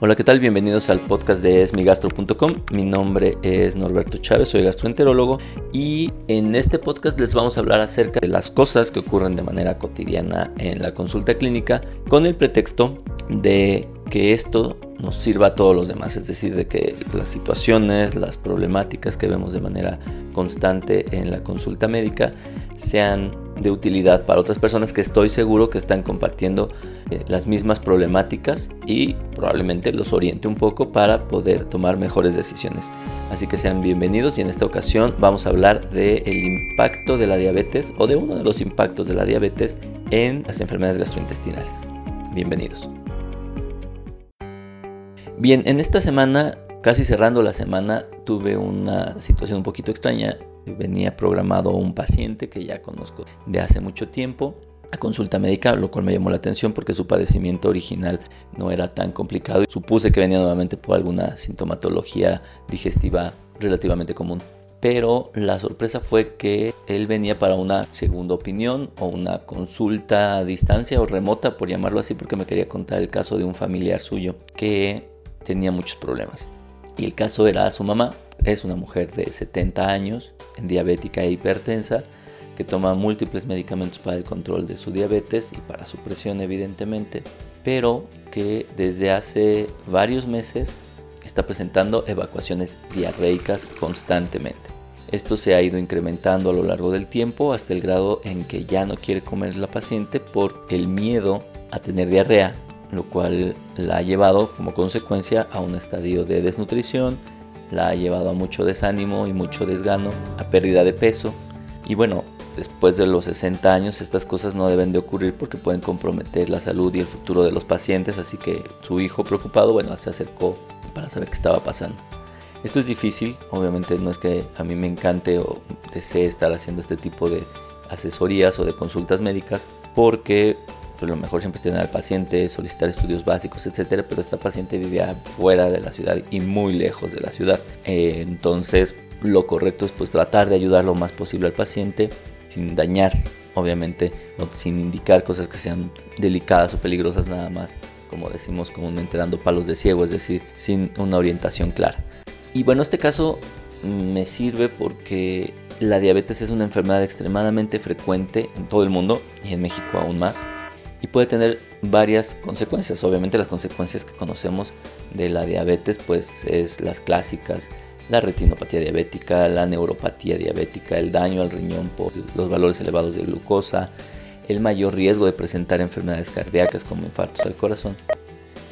Hola, ¿qué tal? Bienvenidos al podcast de esmigastro.com. Mi nombre es Norberto Chávez, soy gastroenterólogo y en este podcast les vamos a hablar acerca de las cosas que ocurren de manera cotidiana en la consulta clínica con el pretexto de que esto nos sirva a todos los demás, es decir, de que las situaciones, las problemáticas que vemos de manera constante en la consulta médica sean de utilidad para otras personas que estoy seguro que están compartiendo eh, las mismas problemáticas y probablemente los oriente un poco para poder tomar mejores decisiones. Así que sean bienvenidos y en esta ocasión vamos a hablar del impacto de la diabetes o de uno de los impactos de la diabetes en las enfermedades gastrointestinales. Bienvenidos. Bien, en esta semana, casi cerrando la semana, tuve una situación un poquito extraña. Venía programado un paciente que ya conozco de hace mucho tiempo a consulta médica, lo cual me llamó la atención porque su padecimiento original no era tan complicado y supuse que venía nuevamente por alguna sintomatología digestiva relativamente común. Pero la sorpresa fue que él venía para una segunda opinión o una consulta a distancia o remota, por llamarlo así, porque me quería contar el caso de un familiar suyo que tenía muchos problemas. Y el caso era su mamá, es una mujer de 70 años, diabética e hipertensa, que toma múltiples medicamentos para el control de su diabetes y para su presión evidentemente, pero que desde hace varios meses está presentando evacuaciones diarreicas constantemente. Esto se ha ido incrementando a lo largo del tiempo hasta el grado en que ya no quiere comer la paciente por el miedo a tener diarrea lo cual la ha llevado como consecuencia a un estadio de desnutrición, la ha llevado a mucho desánimo y mucho desgano, a pérdida de peso. Y bueno, después de los 60 años estas cosas no deben de ocurrir porque pueden comprometer la salud y el futuro de los pacientes, así que su hijo preocupado, bueno, se acercó para saber qué estaba pasando. Esto es difícil, obviamente no es que a mí me encante o desee estar haciendo este tipo de asesorías o de consultas médicas porque pues lo mejor siempre es tener al paciente, solicitar estudios básicos, etcétera, pero esta paciente vivía fuera de la ciudad y muy lejos de la ciudad. Eh, entonces, lo correcto es pues tratar de ayudar lo más posible al paciente sin dañar, obviamente, sin indicar cosas que sean delicadas o peligrosas nada más, como decimos comúnmente dando palos de ciego, es decir, sin una orientación clara. Y bueno, este caso me sirve porque la diabetes es una enfermedad extremadamente frecuente en todo el mundo y en México aún más y puede tener varias consecuencias. Obviamente las consecuencias que conocemos de la diabetes pues es las clásicas, la retinopatía diabética, la neuropatía diabética, el daño al riñón por los valores elevados de glucosa, el mayor riesgo de presentar enfermedades cardíacas como infartos al corazón.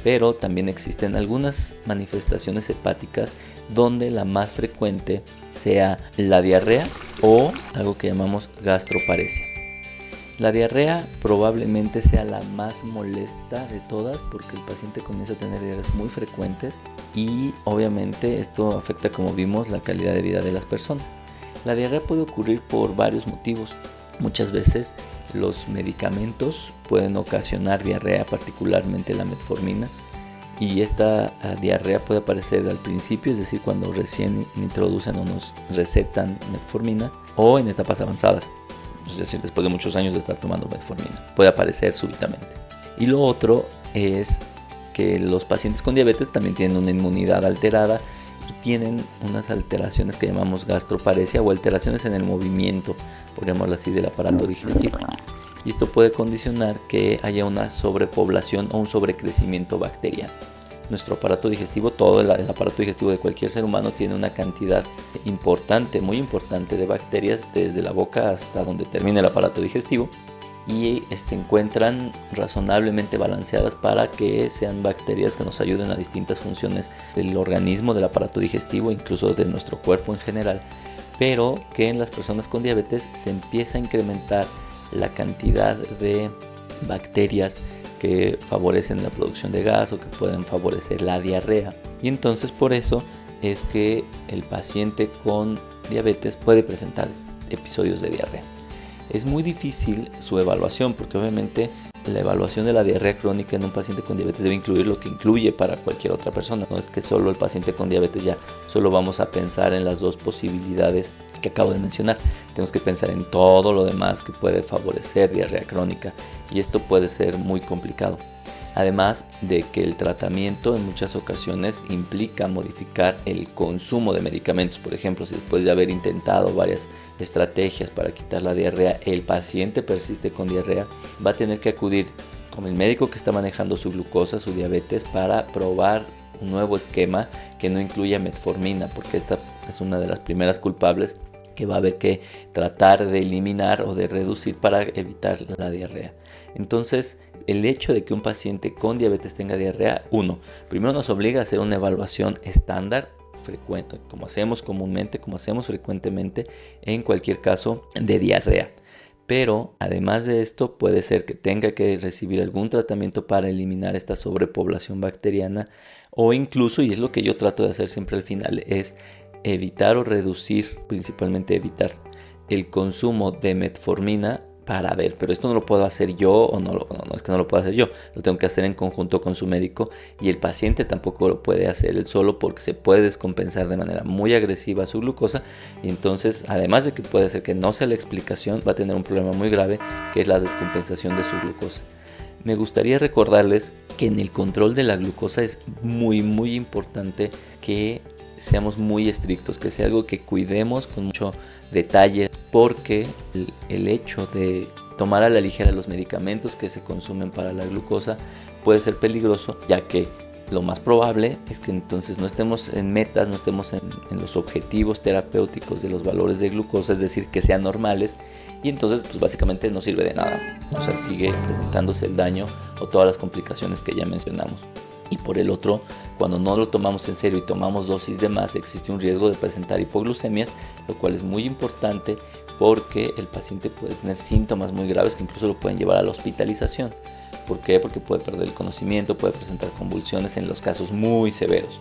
Pero también existen algunas manifestaciones hepáticas donde la más frecuente sea la diarrea o algo que llamamos gastroparesia. La diarrea probablemente sea la más molesta de todas porque el paciente comienza a tener diarreas muy frecuentes y obviamente esto afecta como vimos la calidad de vida de las personas. La diarrea puede ocurrir por varios motivos. Muchas veces los medicamentos pueden ocasionar diarrea, particularmente la metformina. Y esta ah, diarrea puede aparecer al principio, es decir, cuando recién introducen o nos recetan metformina, o en etapas avanzadas es decir, después de muchos años de estar tomando metformina. Puede aparecer súbitamente. Y lo otro es que los pacientes con diabetes también tienen una inmunidad alterada y tienen unas alteraciones que llamamos gastroparesia o alteraciones en el movimiento, podríamos así, del aparato digestivo. Y esto puede condicionar que haya una sobrepoblación o un sobrecrecimiento bacteriano nuestro aparato digestivo, todo el, aparato digestivo de cualquier ser humano tiene una cantidad importante, muy importante de bacterias desde la boca hasta donde termina el aparato digestivo y se este, encuentran razonablemente balanceadas para que sean bacterias que nos ayuden a distintas funciones del organismo, del aparato digestivo, incluso de nuestro cuerpo en general, pero que en las personas con diabetes se empieza a incrementar la cantidad de bacterias que favorecen la producción de gas o que pueden favorecer la diarrea. Y entonces por eso es que el paciente con diabetes puede presentar episodios de diarrea. Es muy difícil su evaluación porque obviamente la evaluación de la diarrea crónica en un paciente con diabetes debe incluir lo que incluye para cualquier otra persona. No es que solo el paciente con diabetes ya solo vamos a pensar en las dos posibilidades que acabo de mencionar. Tenemos que pensar en todo lo demás que puede favorecer diarrea crónica y esto puede ser muy complicado. Además de que el tratamiento en muchas ocasiones implica modificar el consumo de medicamentos. Por ejemplo, si después de haber intentado varias estrategias para quitar la diarrea, el paciente persiste con diarrea, va a tener que acudir con el médico que está manejando su glucosa, su diabetes, para probar un nuevo esquema que no incluya metformina, porque esta es una de las primeras culpables que va a haber que tratar de eliminar o de reducir para evitar la diarrea. Entonces, el hecho de que un paciente con diabetes tenga diarrea, uno, primero nos obliga a hacer una evaluación estándar frecuente, como hacemos comúnmente, como hacemos frecuentemente en cualquier caso de diarrea. Pero además de esto puede ser que tenga que recibir algún tratamiento para eliminar esta sobrepoblación bacteriana o incluso, y es lo que yo trato de hacer siempre al final, es evitar o reducir, principalmente evitar el consumo de metformina para ver, pero esto no lo puedo hacer yo o no, no, es que no lo puedo hacer yo, lo tengo que hacer en conjunto con su médico y el paciente tampoco lo puede hacer él solo porque se puede descompensar de manera muy agresiva su glucosa y entonces además de que puede ser que no sea la explicación va a tener un problema muy grave que es la descompensación de su glucosa. Me gustaría recordarles que en el control de la glucosa es muy muy importante que seamos muy estrictos, que sea algo que cuidemos con mucho detalle, porque el, hecho de tomar a la ligera los medicamentos que se consumen para la glucosa puede ser peligroso, ya que lo más probable es que entonces no estemos en metas, no estemos en, los objetivos terapéuticos de los valores de glucosa, es decir, que sean normales, y entonces pues básicamente no sirve de nada, o sea, sigue presentándose el daño o todas las complicaciones que ya mencionamos. Y por el otro, cuando no lo tomamos en serio y tomamos dosis de más, existe un riesgo de presentar hipoglucemias, lo cual es muy importante porque el paciente puede tener síntomas muy graves que incluso lo pueden llevar a la hospitalización. ¿Por qué? Porque puede perder el conocimiento, puede presentar convulsiones en los casos muy severos.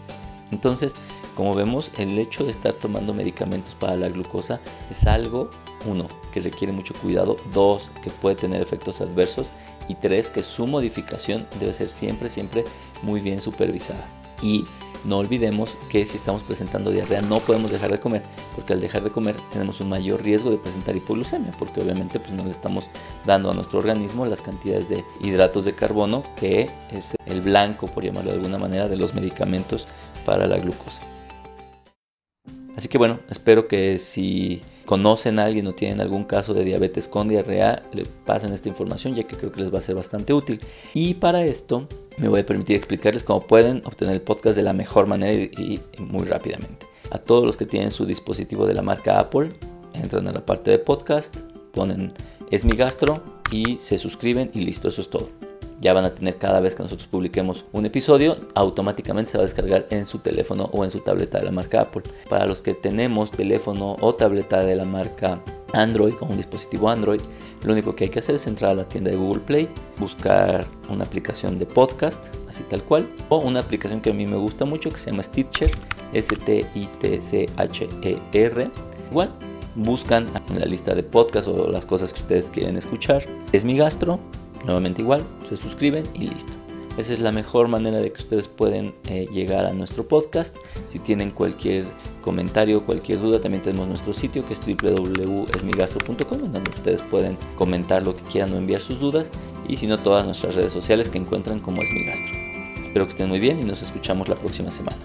Entonces, como vemos, el hecho de estar tomando medicamentos para la glucosa es algo, uno, que requiere mucho cuidado, dos, que puede tener efectos adversos y tres, que su modificación debe ser siempre, siempre muy bien supervisada. Y no olvidemos que si estamos presentando diarrea no podemos dejar de comer, porque al dejar de comer tenemos un mayor riesgo de presentar hipoglucemia, porque obviamente pues no le estamos dando a nuestro organismo las cantidades de hidratos de carbono que es el blanco, por llamarlo de alguna manera, de los medicamentos para la glucosa. Así que bueno, espero que si conocen a alguien o tienen algún caso de diabetes con diarrea, le pasen esta información ya que creo que les va a ser bastante útil. Y para esto me voy a permitir explicarles cómo pueden obtener el podcast de la mejor manera y, muy rápidamente. A todos los que tienen su dispositivo de la marca Apple, entran a la parte de podcast, ponen es mi gastro y se suscriben y listo, eso es todo ya van a tener cada vez que nosotros publiquemos un episodio, automáticamente se va a descargar en su teléfono o en su tableta de la marca Apple. Para los que tenemos teléfono o tableta de la marca Android o un dispositivo Android, lo único que hay que hacer es entrar a la tienda de Google Play, buscar una aplicación de podcast, así tal cual, o una aplicación que a mí me gusta mucho que se llama Stitcher, S-T-I-T-C-H-E-R. Igual, buscan en la lista de podcast o las cosas que ustedes quieren escuchar. Es mi gastro, Nuevamente igual, se suscriben y listo. Esa es la mejor manera de que ustedes pueden eh, llegar a nuestro podcast. Si tienen cualquier comentario, cualquier duda, también tenemos nuestro sitio que es www.esmigastro.com donde ustedes pueden comentar lo que quieran o enviar sus dudas. Y si no, todas nuestras redes sociales que encuentran como Esmigastro. Espero que estén muy bien y nos escuchamos la próxima semana.